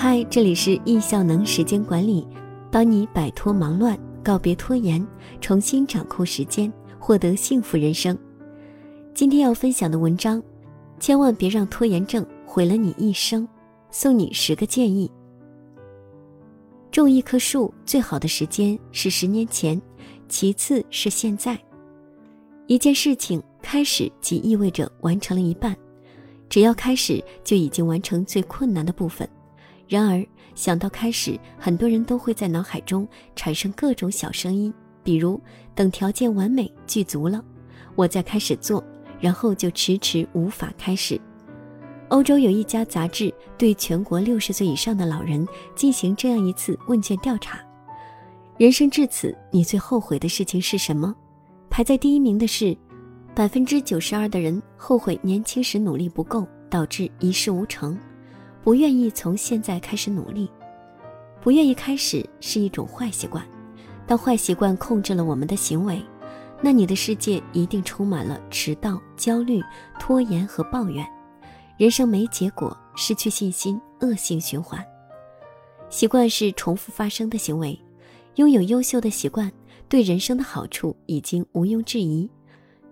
嗨，这里是易效能时间管理，帮你摆脱忙乱，告别拖延，重新掌控时间，获得幸福人生。今天要分享的文章，千万别让拖延症毁了你一生。送你十个建议。种一棵树最好的时间是十年前，其次是现在。一件事情开始即意味着完成了一半，只要开始就已经完成最困难的部分。然而，想到开始，很多人都会在脑海中产生各种小声音，比如等条件完美具足了，我再开始做，然后就迟迟无法开始。欧洲有一家杂志对全国六十岁以上的老人进行这样一次问卷调查：人生至此，你最后悔的事情是什么？排在第一名的是，百分之九十二的人后悔年轻时努力不够，导致一事无成。不愿意从现在开始努力，不愿意开始是一种坏习惯。当坏习惯控制了我们的行为，那你的世界一定充满了迟到、焦虑、拖延和抱怨，人生没结果，失去信心，恶性循环。习惯是重复发生的行为，拥有优秀的习惯对人生的好处已经毋庸置疑，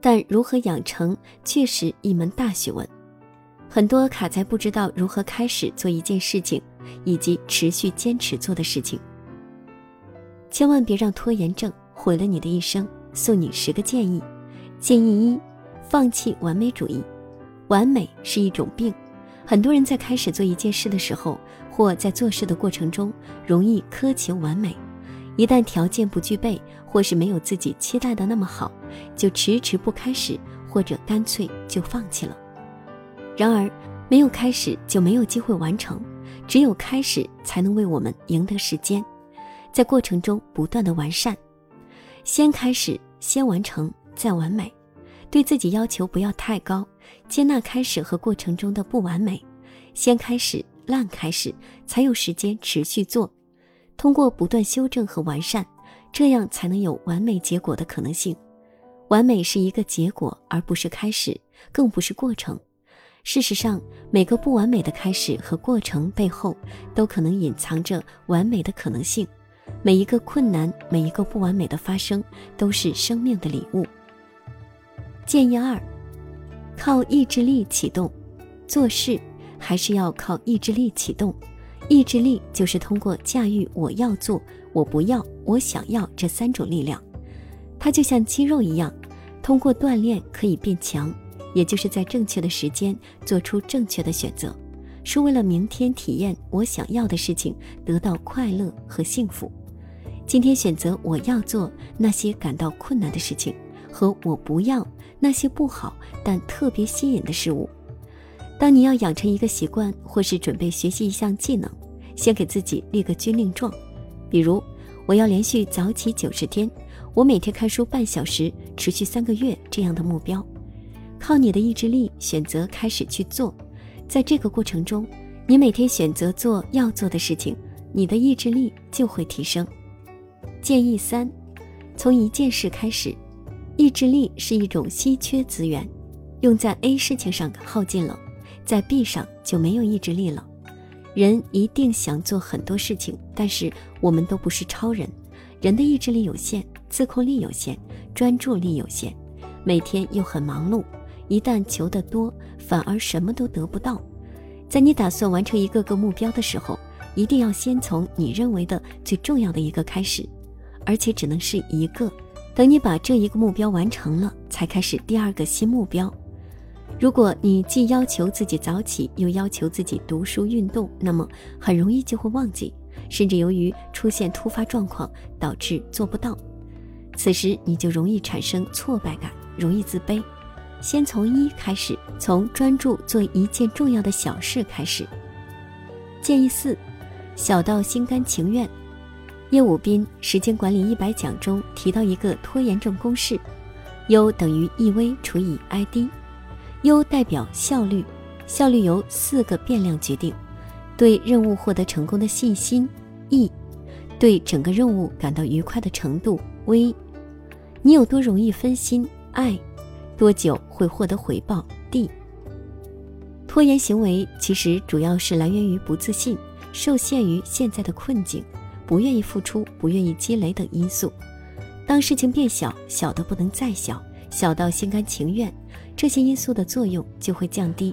但如何养成确实一门大学问。很多卡在不知道如何开始做一件事情，以及持续坚持做的事情。千万别让拖延症毁了你的一生。送你十个建议。建议一：放弃完美主义。完美是一种病。很多人在开始做一件事的时候，或在做事的过程中，容易苛求完美。一旦条件不具备，或是没有自己期待的那么好，就迟迟不开始，或者干脆就放弃了。然而，没有开始就没有机会完成，只有开始才能为我们赢得时间，在过程中不断的完善，先开始，先完成，再完美。对自己要求不要太高，接纳开始和过程中的不完美，先开始，烂开始，才有时间持续做。通过不断修正和完善，这样才能有完美结果的可能性。完美是一个结果，而不是开始，更不是过程。事实上，每个不完美的开始和过程背后，都可能隐藏着完美的可能性。每一个困难，每一个不完美的发生，都是生命的礼物。建议二：靠意志力启动做事，还是要靠意志力启动。意志力就是通过驾驭“我要做”“我不要”“我想要”这三种力量，它就像肌肉一样，通过锻炼可以变强。也就是在正确的时间做出正确的选择，是为了明天体验我想要的事情，得到快乐和幸福。今天选择我要做那些感到困难的事情，和我不要那些不好但特别吸引的事物。当你要养成一个习惯，或是准备学习一项技能，先给自己立个军令状，比如我要连续早起九十天，我每天看书半小时，持续三个月这样的目标。靠你的意志力选择开始去做，在这个过程中，你每天选择做要做的事情，你的意志力就会提升。建议三：从一件事开始。意志力是一种稀缺资源，用在 A 事情上耗尽了，在 B 上就没有意志力了。人一定想做很多事情，但是我们都不是超人，人的意志力有限，自控力有限，专注力有限，每天又很忙碌。一旦求得多，反而什么都得不到。在你打算完成一个个目标的时候，一定要先从你认为的最重要的一个开始，而且只能是一个。等你把这一个目标完成了，才开始第二个新目标。如果你既要求自己早起，又要求自己读书运动，那么很容易就会忘记，甚至由于出现突发状况导致做不到。此时你就容易产生挫败感，容易自卑。先从一开始，从专注做一件重要的小事开始。建议四，小到心甘情愿。叶武斌《时间管理一百讲》中提到一个拖延症公式：U 等于 EV 除以 ID，U 代表效率，效率由四个变量决定：对任务获得成功的信心 E，对整个任务感到愉快的程度 V，你有多容易分心 I。多久会获得回报？D。拖延行为其实主要是来源于不自信，受限于现在的困境，不愿意付出、不愿意积累等因素。当事情变小，小的不能再小，小到心甘情愿，这些因素的作用就会降低。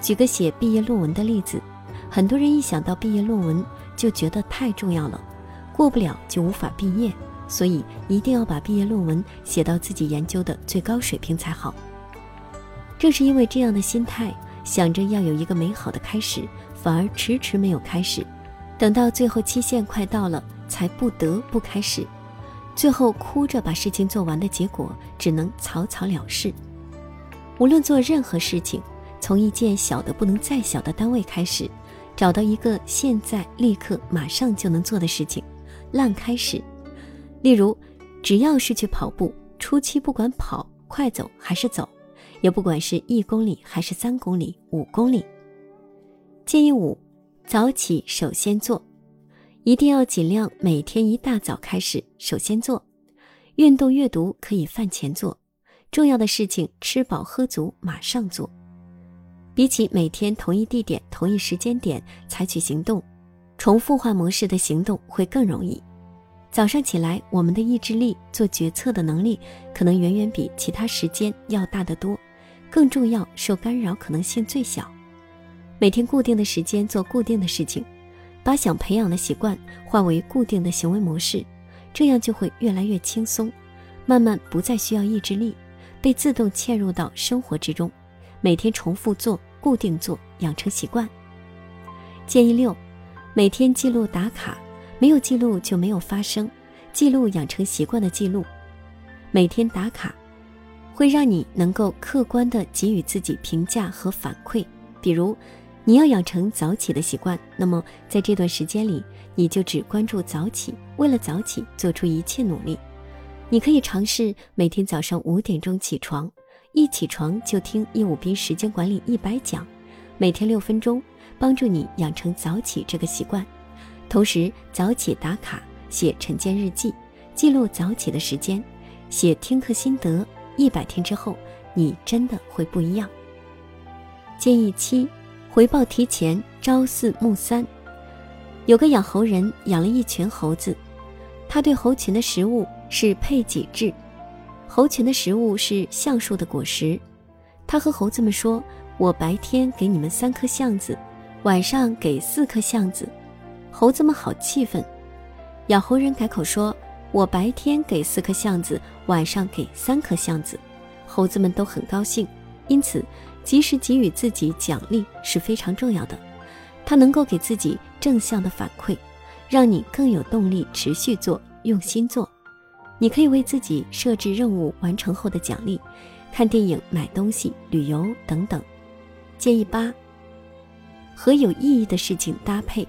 举个写毕业论文的例子，很多人一想到毕业论文就觉得太重要了，过不了就无法毕业，所以一定要把毕业论文写到自己研究的最高水平才好。正是因为这样的心态，想着要有一个美好的开始，反而迟迟没有开始，等到最后期限快到了，才不得不开始，最后哭着把事情做完的结果，只能草草了事。无论做任何事情，从一件小的不能再小的单位开始，找到一个现在立刻马上就能做的事情，烂开始。例如，只要是去跑步，初期不管跑快走还是走。也不管是一公里还是三公里、五公里。建议五，早起首先做，一定要尽量每天一大早开始首先做。运动、阅读可以饭前做，重要的事情吃饱喝足马上做。比起每天同一地点、同一时间点采取行动，重复化模式的行动会更容易。早上起来，我们的意志力、做决策的能力可能远远比其他时间要大得多。更重要，受干扰可能性最小。每天固定的时间做固定的事情，把想培养的习惯化为固定的行为模式，这样就会越来越轻松，慢慢不再需要意志力，被自动嵌入到生活之中。每天重复做，固定做，养成习惯。建议六，每天记录打卡，没有记录就没有发生，记录养成习惯的记录，每天打卡。会让你能够客观地给予自己评价和反馈。比如，你要养成早起的习惯，那么在这段时间里，你就只关注早起，为了早起做出一切努力。你可以尝试每天早上五点钟起床，一起床就听叶武斌时间管理一百讲，每天六分钟，帮助你养成早起这个习惯。同时，早起打卡，写晨间日记，记录早起的时间，写听课心得。一百天之后，你真的会不一样。建议七，回报提前，朝四暮三。有个养猴人养了一群猴子，他对猴群的食物是配给制，猴群的食物是橡树的果实。他和猴子们说：“我白天给你们三颗橡子，晚上给四颗橡子。”猴子们好气愤。养猴人改口说。我白天给四颗橡子，晚上给三颗橡子，猴子们都很高兴。因此，及时给予自己奖励是非常重要的，它能够给自己正向的反馈，让你更有动力持续做、用心做。你可以为自己设置任务完成后的奖励，看电影、买东西、旅游等等。建议八：和有意义的事情搭配。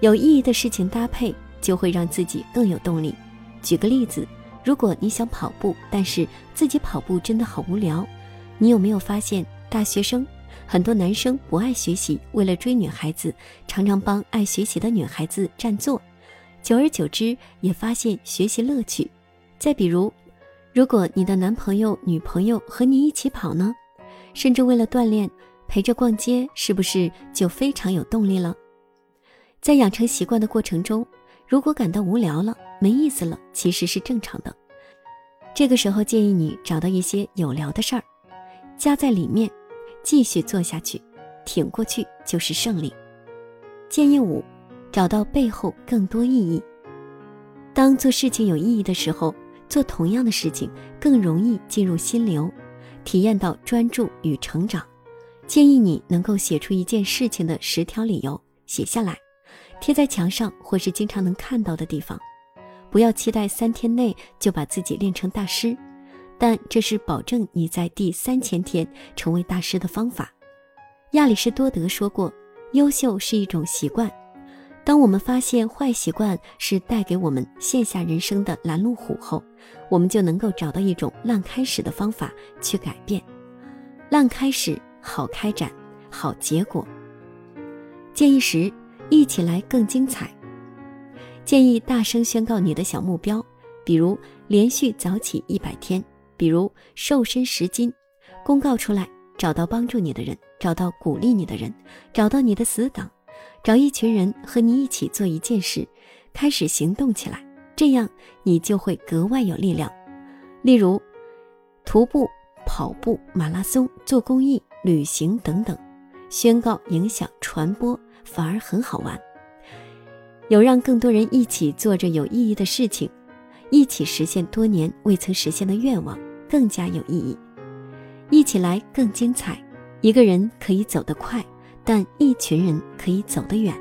有意义的事情搭配。就会让自己更有动力。举个例子，如果你想跑步，但是自己跑步真的好无聊，你有没有发现，大学生很多男生不爱学习，为了追女孩子，常常帮爱学习的女孩子占座，久而久之也发现学习乐趣。再比如，如果你的男朋友、女朋友和你一起跑呢，甚至为了锻炼陪着逛街，是不是就非常有动力了？在养成习惯的过程中。如果感到无聊了、没意思了，其实是正常的。这个时候建议你找到一些有聊的事儿，加在里面，继续做下去，挺过去就是胜利。建议五，找到背后更多意义。当做事情有意义的时候，做同样的事情更容易进入心流，体验到专注与成长。建议你能够写出一件事情的十条理由，写下来。贴在墙上或是经常能看到的地方，不要期待三天内就把自己练成大师，但这是保证你在第三千天成为大师的方法。亚里士多德说过：“优秀是一种习惯。”当我们发现坏习惯是带给我们线下人生的拦路虎后，我们就能够找到一种烂开始的方法去改变。烂开始好开展，好结果。建议十。一起来更精彩。建议大声宣告你的小目标，比如连续早起一百天，比如瘦身十斤，公告出来，找到帮助你的人，找到鼓励你的人，找到你的死党，找一群人和你一起做一件事，开始行动起来，这样你就会格外有力量。例如，徒步、跑步、马拉松、做公益、旅行等等，宣告、影响、传播，反而很好玩。有让更多人一起做着有意义的事情，一起实现多年未曾实现的愿望，更加有意义。一起来更精彩。一个人可以走得快，但一群人可以走得远。